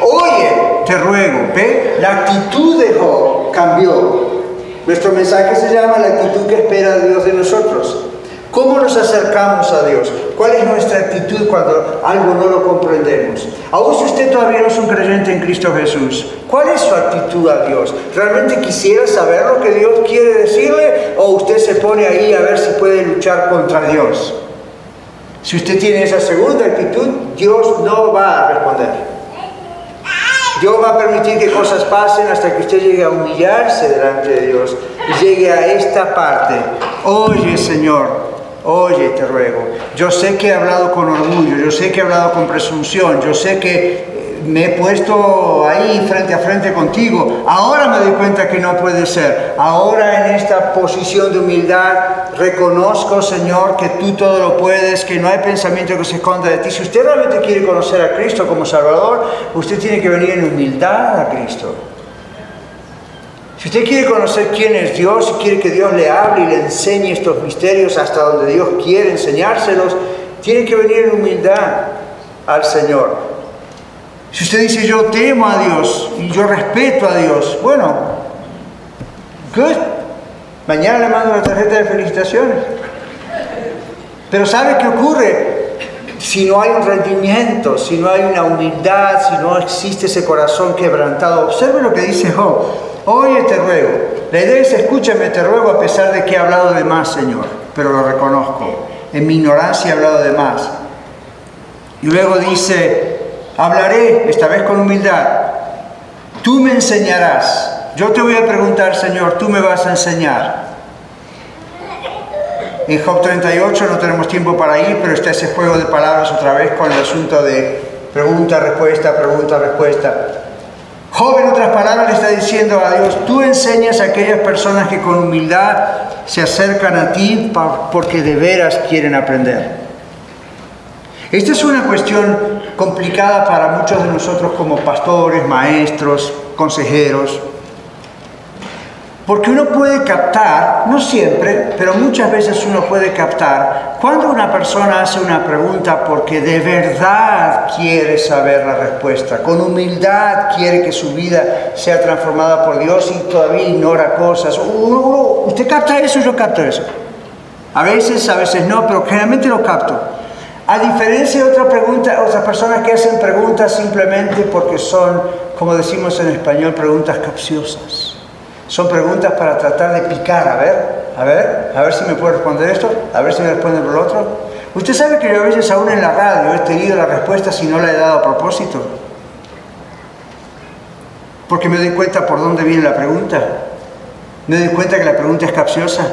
Oye, te ruego. ¿Ve? La actitud de Job cambió. Nuestro mensaje se llama la actitud que espera Dios de nosotros. ¿Cómo nos acercamos a Dios? ¿Cuál es nuestra actitud cuando algo no lo comprendemos? Aún si usted todavía no es un creyente en Cristo Jesús, ¿cuál es su actitud a Dios? ¿Realmente quisiera saber lo que Dios quiere decirle o usted se pone ahí a ver si puede luchar contra Dios? Si usted tiene esa segunda actitud, Dios no va a responder. Dios va a permitir que cosas pasen hasta que usted llegue a humillarse delante de Dios y llegue a esta parte. Oye, Señor, Oye, te ruego, yo sé que he hablado con orgullo, yo sé que he hablado con presunción, yo sé que eh, me he puesto ahí frente a frente contigo. Ahora me doy cuenta que no puede ser. Ahora en esta posición de humildad reconozco, Señor, que tú todo lo puedes, que no hay pensamiento que se esconda de ti. Si usted realmente quiere conocer a Cristo como Salvador, usted tiene que venir en humildad a Cristo. Si usted quiere conocer quién es Dios, y quiere que Dios le hable y le enseñe estos misterios hasta donde Dios quiere enseñárselos, tiene que venir en humildad al Señor. Si usted dice yo temo a Dios y yo respeto a Dios, bueno, good. Mañana le mando una tarjeta de felicitaciones. Pero ¿sabe qué ocurre? Si no hay un rendimiento, si no hay una humildad, si no existe ese corazón quebrantado, observe lo que dice Job. Oye, te ruego. La idea es, escúchame, te ruego, a pesar de que he hablado de más, Señor, pero lo reconozco. En mi ignorancia he hablado de más. Y luego dice, hablaré, esta vez con humildad. Tú me enseñarás. Yo te voy a preguntar, Señor, tú me vas a enseñar. En Job 38 no tenemos tiempo para ir, pero está ese juego de palabras otra vez con el asunto de pregunta, respuesta, pregunta, respuesta. Job, en otras palabras, le está diciendo a Dios, tú enseñas a aquellas personas que con humildad se acercan a ti porque de veras quieren aprender. Esta es una cuestión complicada para muchos de nosotros como pastores, maestros, consejeros. Porque uno puede captar, no siempre, pero muchas veces uno puede captar cuando una persona hace una pregunta porque de verdad quiere saber la respuesta, con humildad quiere que su vida sea transformada por Dios y todavía ignora cosas. usted capta eso, yo capto eso. A veces, a veces no, pero generalmente lo capto. A diferencia de otra pregunta, otras personas que hacen preguntas simplemente porque son, como decimos en español, preguntas capciosas. Son preguntas para tratar de picar, a ver, a ver, a ver si me puede responder esto, a ver si me responde por lo otro. Usted sabe que yo a veces aún en la radio he tenido la respuesta si no la he dado a propósito. Porque me doy cuenta por dónde viene la pregunta. Me doy cuenta que la pregunta es capciosa.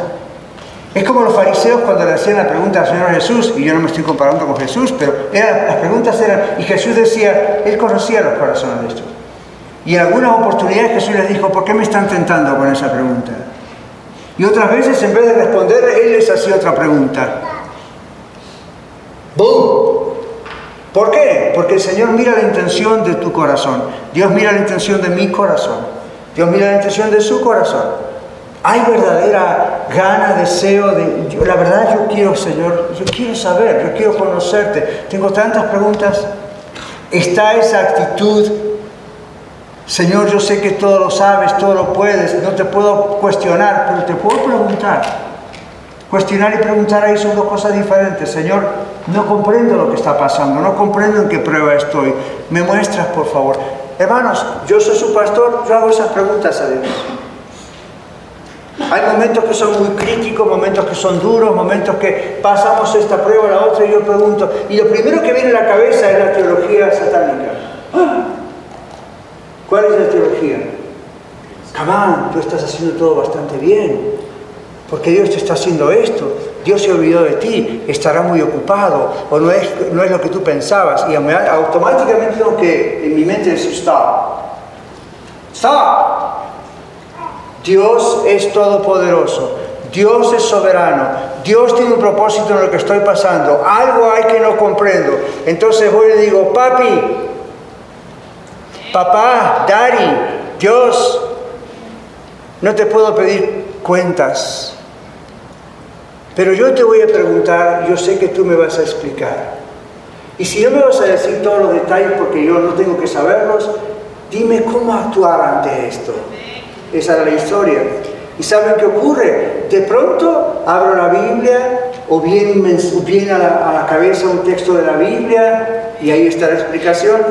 Es como los fariseos cuando le hacían la pregunta al Señor Jesús, y yo no me estoy comparando con Jesús, pero las preguntas eran, y Jesús decía, Él conocía los corazones de estos. Y en algunas oportunidades Jesús les dijo, ¿por qué me están tentando con esa pregunta? Y otras veces en vez de responder, Él les hacía otra pregunta. ¡Bum! ¿Por qué? Porque el Señor mira la intención de tu corazón. Dios mira la intención de mi corazón. Dios mira la intención de su corazón. Hay verdadera gana, deseo de... La verdad yo quiero, Señor, yo quiero saber, yo quiero conocerte. Tengo tantas preguntas. Está esa actitud Señor, yo sé que todo lo sabes, todo lo puedes, no te puedo cuestionar, pero te puedo preguntar. Cuestionar y preguntar ahí son dos cosas diferentes. Señor, no comprendo lo que está pasando, no comprendo en qué prueba estoy. Me muestras, por favor. Hermanos, yo soy su pastor, yo hago esas preguntas a Dios. Hay momentos que son muy críticos, momentos que son duros, momentos que pasamos esta prueba, la otra, y yo pregunto. Y lo primero que viene a la cabeza es la teología satánica. ¿Cuál es la teología? Camán, tú estás haciendo todo bastante bien. porque Dios te está haciendo esto? Dios se olvidó de ti, estará muy ocupado, o no es, no es lo que tú pensabas. Y automáticamente tengo que en mi mente decir, stop, stop. Dios es todopoderoso, Dios es soberano, Dios tiene un propósito en lo que estoy pasando, algo hay que no comprendo. Entonces voy le digo, papi, papá, daddy, Dios, no te puedo pedir cuentas, pero yo te voy a preguntar, yo sé que tú me vas a explicar. Y si no me vas a decir todos los detalles porque yo no tengo que saberlos, dime cómo actuar ante esto. Esa era la historia. ¿Y saben qué ocurre? De pronto abro la Biblia o viene, viene a, a la cabeza un texto de la Biblia y ahí está la explicación.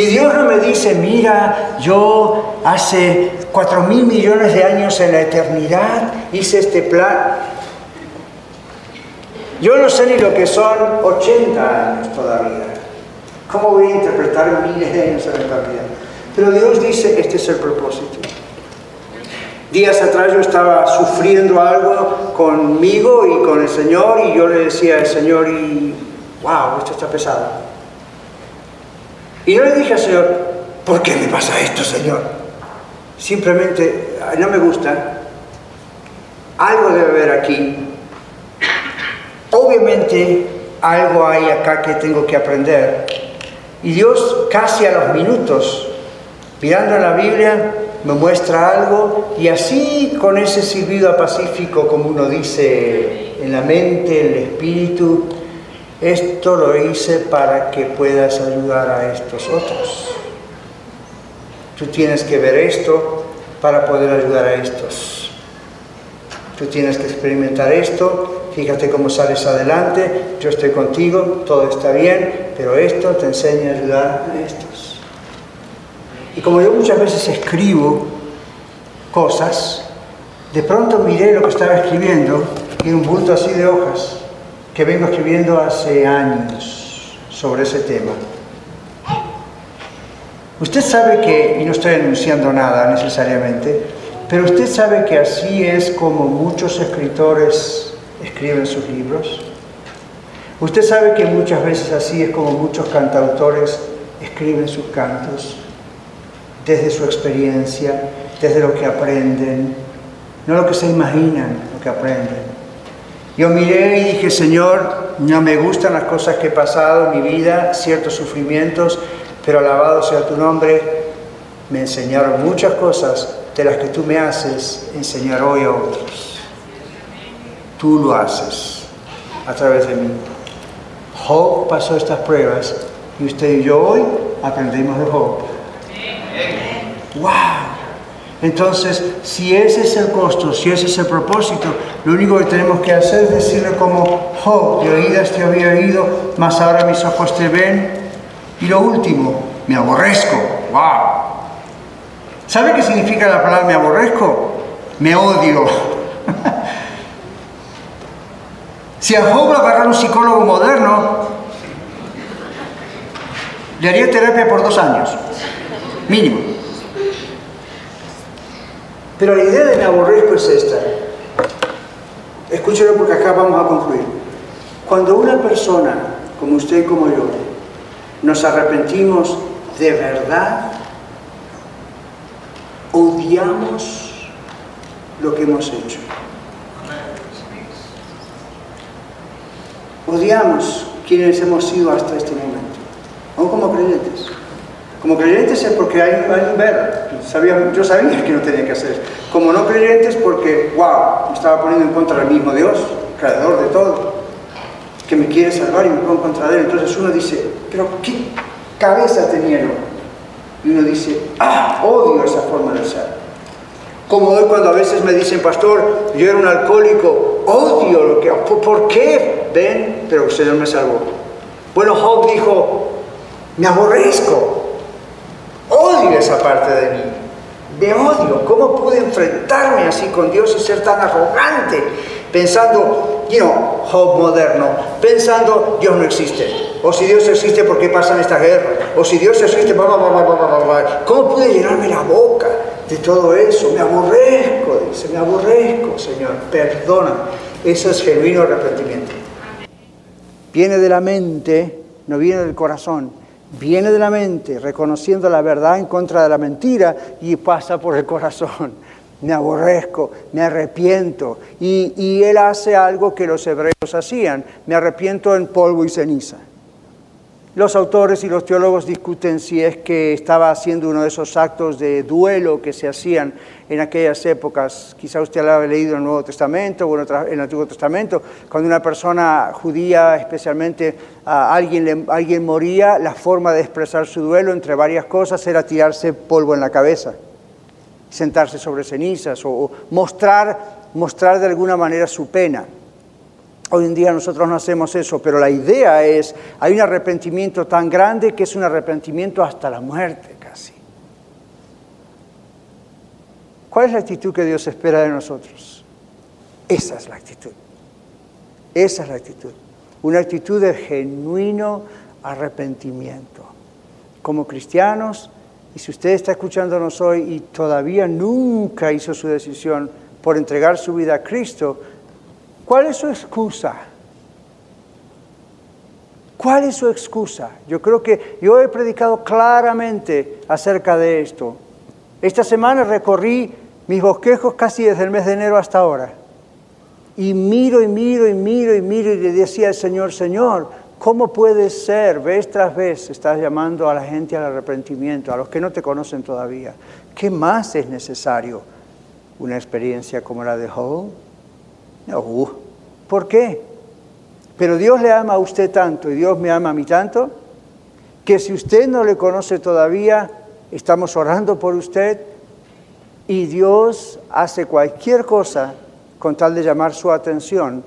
Y Dios no me dice, mira, yo hace cuatro mil millones de años en la eternidad hice este plan. Yo no sé ni lo que son 80 años todavía. ¿Cómo voy a interpretar miles de años en la eternidad? Pero Dios dice, este es el propósito. Días atrás yo estaba sufriendo algo conmigo y con el Señor y yo le decía al Señor, y wow, esto está pesado. Y no le dije al Señor, ¿por qué me pasa esto, Señor? Simplemente, no me gusta. Algo debe haber aquí. Obviamente, algo hay acá que tengo que aprender. Y Dios casi a los minutos, mirando la Biblia, me muestra algo y así con ese silbido pacífico, como uno dice, en la mente, en el espíritu, esto lo hice para que puedas ayudar a estos otros. Tú tienes que ver esto para poder ayudar a estos. Tú tienes que experimentar esto, fíjate cómo sales adelante, yo estoy contigo, todo está bien, pero esto te enseña a ayudar a estos. Y como yo muchas veces escribo cosas, de pronto miré lo que estaba escribiendo y un bulto así de hojas que vengo escribiendo hace años sobre ese tema. Usted sabe que, y no estoy anunciando nada necesariamente, pero usted sabe que así es como muchos escritores escriben sus libros. Usted sabe que muchas veces así es como muchos cantautores escriben sus cantos, desde su experiencia, desde lo que aprenden, no lo que se imaginan, lo que aprenden. Yo miré y dije, Señor, no me gustan las cosas que he pasado en mi vida, ciertos sufrimientos, pero alabado sea tu nombre, me enseñaron muchas cosas de las que tú me haces enseñar hoy a otros. Tú lo haces a través de mí. Job pasó estas pruebas y usted y yo hoy aprendimos de Job. ¡Wow! Entonces, si ese es el costo, si ese es el propósito, lo único que tenemos que hacer es decirle como, oh, de oídas te había oído, mas ahora mis ojos te ven. Y lo último, me aborrezco. ¡Wow! ¿Sabe qué significa la palabra me aborrezco? Me odio. si a Job lo agarrara un psicólogo moderno, le haría terapia por dos años, mínimo. Pero la idea de me aborrezco es esta. Escúchelo porque acá vamos a concluir. Cuando una persona, como usted y como yo, nos arrepentimos de verdad, odiamos lo que hemos hecho. Odiamos quienes hemos sido hasta este momento, aún como creyentes. Como creyentes es porque hay, un ver. Sabía, yo sabía que no tenía que hacer. Como no creyentes porque, wow, me estaba poniendo en contra del mismo Dios, creador de todo, que me quiere salvar y me pongo contra él. Entonces uno dice, pero ¿qué cabeza tenía yo? Y uno dice, ah, odio esa forma de ser. Como hoy cuando a veces me dicen, pastor, yo era un alcohólico, odio lo que... ¿Por qué? Ven, pero el Señor me salvó. Bueno, Job dijo, me aborrezco esa parte de mí. Me odio. ¿Cómo pude enfrentarme así con Dios y ser tan arrogante? Pensando, you know, Job moderno, pensando Dios no existe. O si Dios existe, ¿por qué pasan esta guerra? O si Dios existe, bla, bla, bla, bla. ¿cómo pude llenarme la boca de todo eso. Me aborrezco, dice, me aborrezco, Señor, perdona. Eso es genuino arrepentimiento. Viene de la mente, no viene del corazón. Viene de la mente, reconociendo la verdad en contra de la mentira y pasa por el corazón. Me aborrezco, me arrepiento. Y, y él hace algo que los hebreos hacían. Me arrepiento en polvo y ceniza. Los autores y los teólogos discuten si es que estaba haciendo uno de esos actos de duelo que se hacían en aquellas épocas. Quizá usted lo ha leído en el Nuevo Testamento o en el Antiguo Testamento, cuando una persona judía, especialmente alguien, alguien moría, la forma de expresar su duelo, entre varias cosas, era tirarse polvo en la cabeza, sentarse sobre cenizas o mostrar, mostrar de alguna manera su pena. Hoy en día nosotros no hacemos eso, pero la idea es, hay un arrepentimiento tan grande que es un arrepentimiento hasta la muerte casi. ¿Cuál es la actitud que Dios espera de nosotros? Esa es la actitud. Esa es la actitud. Una actitud de genuino arrepentimiento. Como cristianos, y si usted está escuchándonos hoy y todavía nunca hizo su decisión por entregar su vida a Cristo, ¿Cuál es su excusa? ¿Cuál es su excusa? Yo creo que yo he predicado claramente acerca de esto. Esta semana recorrí mis bosquejos casi desde el mes de enero hasta ahora. Y miro y miro y miro y miro y le decía al Señor, Señor, ¿cómo puede ser? Vez tras vez estás llamando a la gente al arrepentimiento, a los que no te conocen todavía. ¿Qué más es necesario? ¿Una experiencia como la de Job? No. ¿Por qué? Pero Dios le ama a usted tanto y Dios me ama a mí tanto que si usted no le conoce todavía, estamos orando por usted y Dios hace cualquier cosa con tal de llamar su atención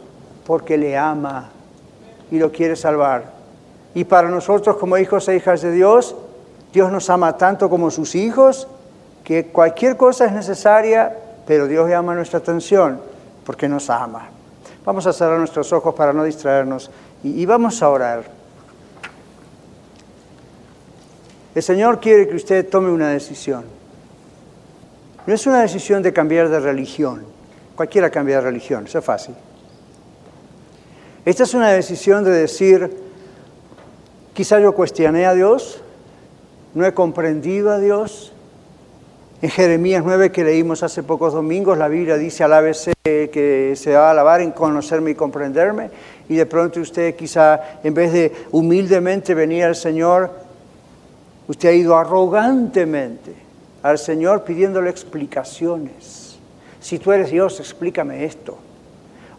porque le ama y lo quiere salvar. Y para nosotros como hijos e hijas de Dios, Dios nos ama tanto como sus hijos que cualquier cosa es necesaria, pero Dios llama nuestra atención porque nos ama. Vamos a cerrar nuestros ojos para no distraernos y, vamos a orar. El Señor quiere que usted tome una decisión. No es una decisión de cambiar de religión. Cualquiera cambia de religión, es fácil. Esta es una decisión de decir, quizá yo cuestioné a Dios, no he comprendido a Dios, en Jeremías 9 que leímos hace pocos domingos, la Biblia dice al ABC que se va a alabar en conocerme y comprenderme. Y de pronto usted quizá en vez de humildemente venir al Señor, usted ha ido arrogantemente al Señor pidiéndole explicaciones. Si tú eres Dios, explícame esto.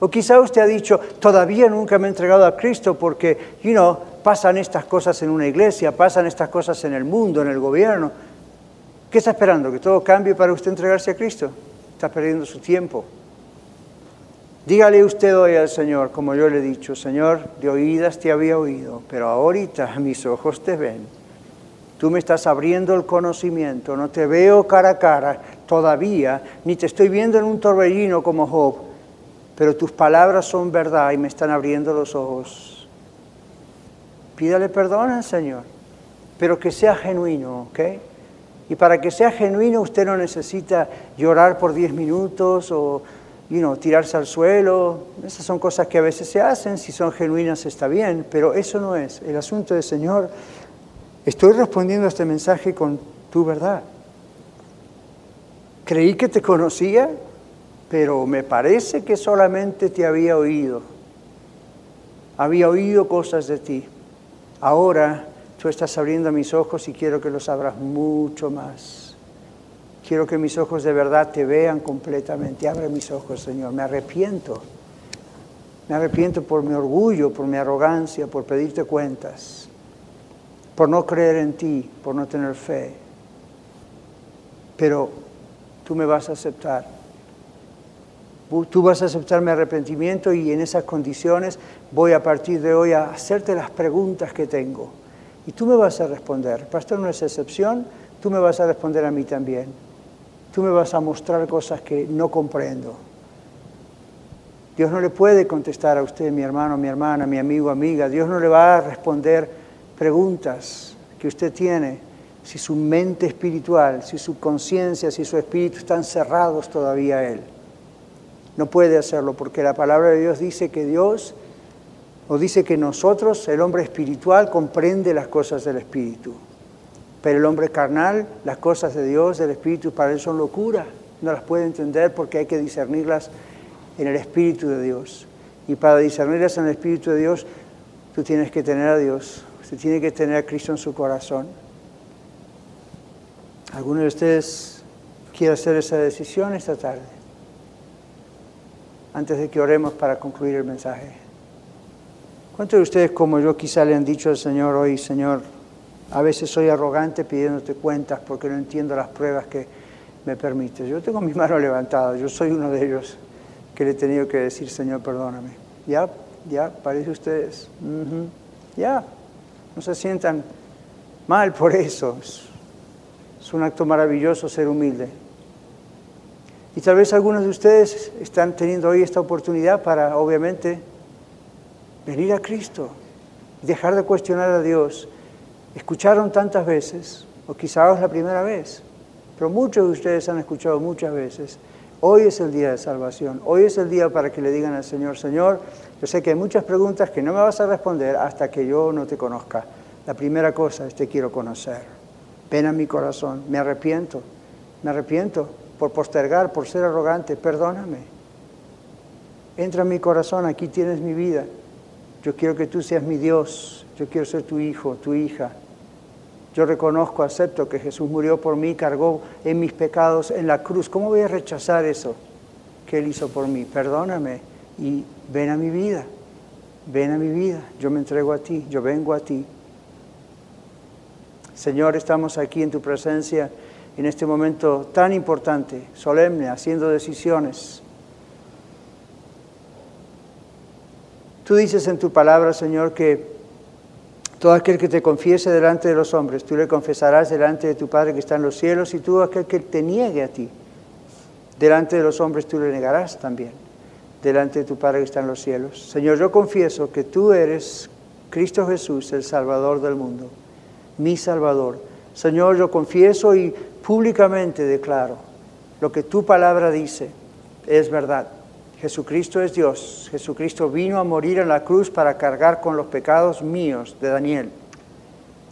O quizá usted ha dicho, todavía nunca me he entregado a Cristo porque, you know, pasan estas cosas en una iglesia, pasan estas cosas en el mundo, en el gobierno. ¿Qué está esperando? ¿Que todo cambie para usted entregarse a Cristo? Está perdiendo su tiempo. Dígale usted hoy al Señor, como yo le he dicho, Señor, de oídas te había oído, pero ahorita mis ojos te ven. Tú me estás abriendo el conocimiento, no te veo cara a cara todavía, ni te estoy viendo en un torbellino como Job, pero tus palabras son verdad y me están abriendo los ojos. Pídale perdón al Señor, pero que sea genuino, ¿ok? Y para que sea genuino usted no necesita llorar por 10 minutos o tirarse al suelo. Esas son cosas que a veces se hacen, si son genuinas está bien, pero eso no es. El asunto es, Señor, estoy respondiendo a este mensaje con tu verdad. Creí que te conocía, pero me parece que solamente te había oído. Había oído cosas de ti. Ahora Tú estás abriendo mis ojos y quiero que los abras mucho más. Quiero que mis ojos de verdad te vean completamente. Abre mis ojos, Señor. Me arrepiento. Me arrepiento por mi orgullo, por mi arrogancia, por pedirte cuentas, por no creer en ti, por no tener fe. Pero tú me vas a aceptar. Tú vas a aceptar mi arrepentimiento y en esas condiciones voy a partir de hoy a hacerte las preguntas que tengo y tú me vas a responder. Pastor no es excepción, tú me vas a responder a mí también. Tú me vas a mostrar cosas que no comprendo. Dios no le puede contestar a usted, mi hermano, mi hermana, mi amigo, amiga. Dios no le va a responder preguntas que usted tiene si su mente espiritual, si su conciencia, si su espíritu están cerrados todavía a Él. No puede hacerlo porque la palabra de Dios dice que Dios, o dice que nosotros, el hombre espiritual, comprende las cosas del espíritu. Pero el hombre carnal, las cosas de Dios, del espíritu, para él son locura. No las puede entender porque hay que discernirlas en el espíritu de Dios. Y para discernirlas en el espíritu de Dios, tú tienes que tener a Dios, usted tiene que tener a Cristo en su corazón. ¿Alguno de ustedes quiere hacer esa decisión esta tarde? Antes de que oremos para concluir el mensaje. ¿Cuántos de ustedes, como yo, quizá le han dicho al Señor hoy, Señor, a veces soy arrogante pidiéndote cuentas porque no entiendo las pruebas que me permites? Yo tengo mis manos levantadas, yo soy uno de ellos que le he tenido que decir, Señor, perdóname. Ya, ya, parece ustedes. Ya, no se sientan mal por eso. Es un acto maravilloso ser humilde. Y tal vez algunos de ustedes están teniendo hoy esta oportunidad para, obviamente, venir a Cristo dejar de cuestionar a Dios. Escucharon tantas veces, o quizás es la primera vez, pero muchos de ustedes han escuchado muchas veces. Hoy es el día de salvación, hoy es el día para que le digan al Señor, Señor, yo sé que hay muchas preguntas que no me vas a responder hasta que yo no te conozca. La primera cosa es te quiero conocer ven a mi corazón, me arrepiento, me arrepiento por postergar, por ser arrogante, perdóname. Entra en mi corazón, aquí tienes mi vida. Yo quiero que tú seas mi Dios, yo quiero ser tu hijo, tu hija. Yo reconozco, acepto que Jesús murió por mí, cargó en mis pecados en la cruz. ¿Cómo voy a rechazar eso que Él hizo por mí? Perdóname y ven a mi vida, ven a mi vida. Yo me entrego a ti, yo vengo a ti. Señor, estamos aquí en tu presencia en este momento tan importante, solemne, haciendo decisiones. Tú dices en tu palabra, Señor, que todo aquel que te confiese delante de los hombres, tú le confesarás delante de tu Padre que está en los cielos, y tú aquel que te niegue a ti, delante de los hombres tú le negarás también, delante de tu Padre que está en los cielos. Señor, yo confieso que tú eres Cristo Jesús, el Salvador del mundo mi Salvador. Señor, yo confieso y públicamente declaro lo que tu palabra dice es verdad. Jesucristo es Dios. Jesucristo vino a morir en la cruz para cargar con los pecados míos de Daniel.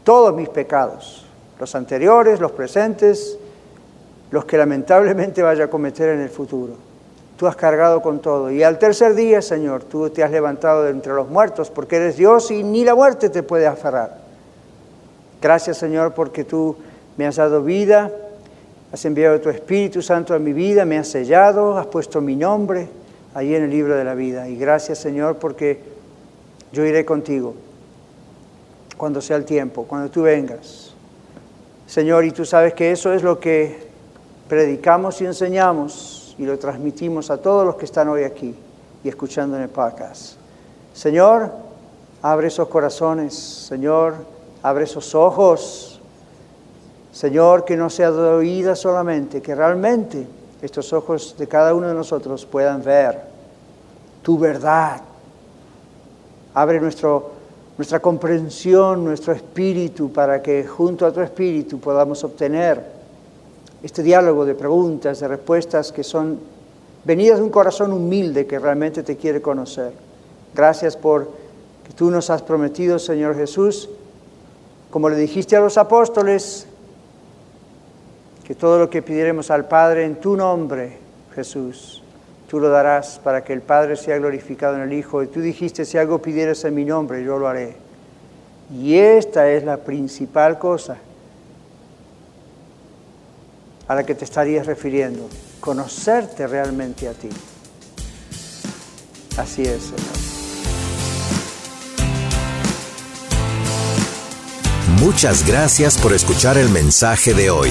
Todos mis pecados, los anteriores, los presentes, los que lamentablemente vaya a cometer en el futuro. Tú has cargado con todo. Y al tercer día, Señor, tú te has levantado de entre los muertos porque eres Dios y ni la muerte te puede aferrar. Gracias Señor porque tú me has dado vida, has enviado tu Espíritu Santo a mi vida, me has sellado, has puesto mi nombre ahí en el libro de la vida. Y gracias Señor porque yo iré contigo cuando sea el tiempo, cuando tú vengas. Señor, y tú sabes que eso es lo que predicamos y enseñamos y lo transmitimos a todos los que están hoy aquí y escuchando en el podcast. Señor, abre esos corazones, Señor, Abre esos ojos, Señor, que no sea de oída solamente, que realmente estos ojos de cada uno de nosotros puedan ver tu verdad. Abre nuestro, nuestra comprensión, nuestro espíritu, para que junto a tu espíritu podamos obtener este diálogo de preguntas, de respuestas que son venidas de un corazón humilde que realmente te quiere conocer. Gracias por que tú nos has prometido, Señor Jesús, como le dijiste a los apóstoles, que todo lo que pidiéramos al Padre en tu nombre, Jesús, tú lo darás para que el Padre sea glorificado en el Hijo. Y tú dijiste, si algo pidieras en mi nombre, yo lo haré. Y esta es la principal cosa a la que te estarías refiriendo, conocerte realmente a ti. Así es, Señor. Muchas gracias por escuchar el mensaje de hoy.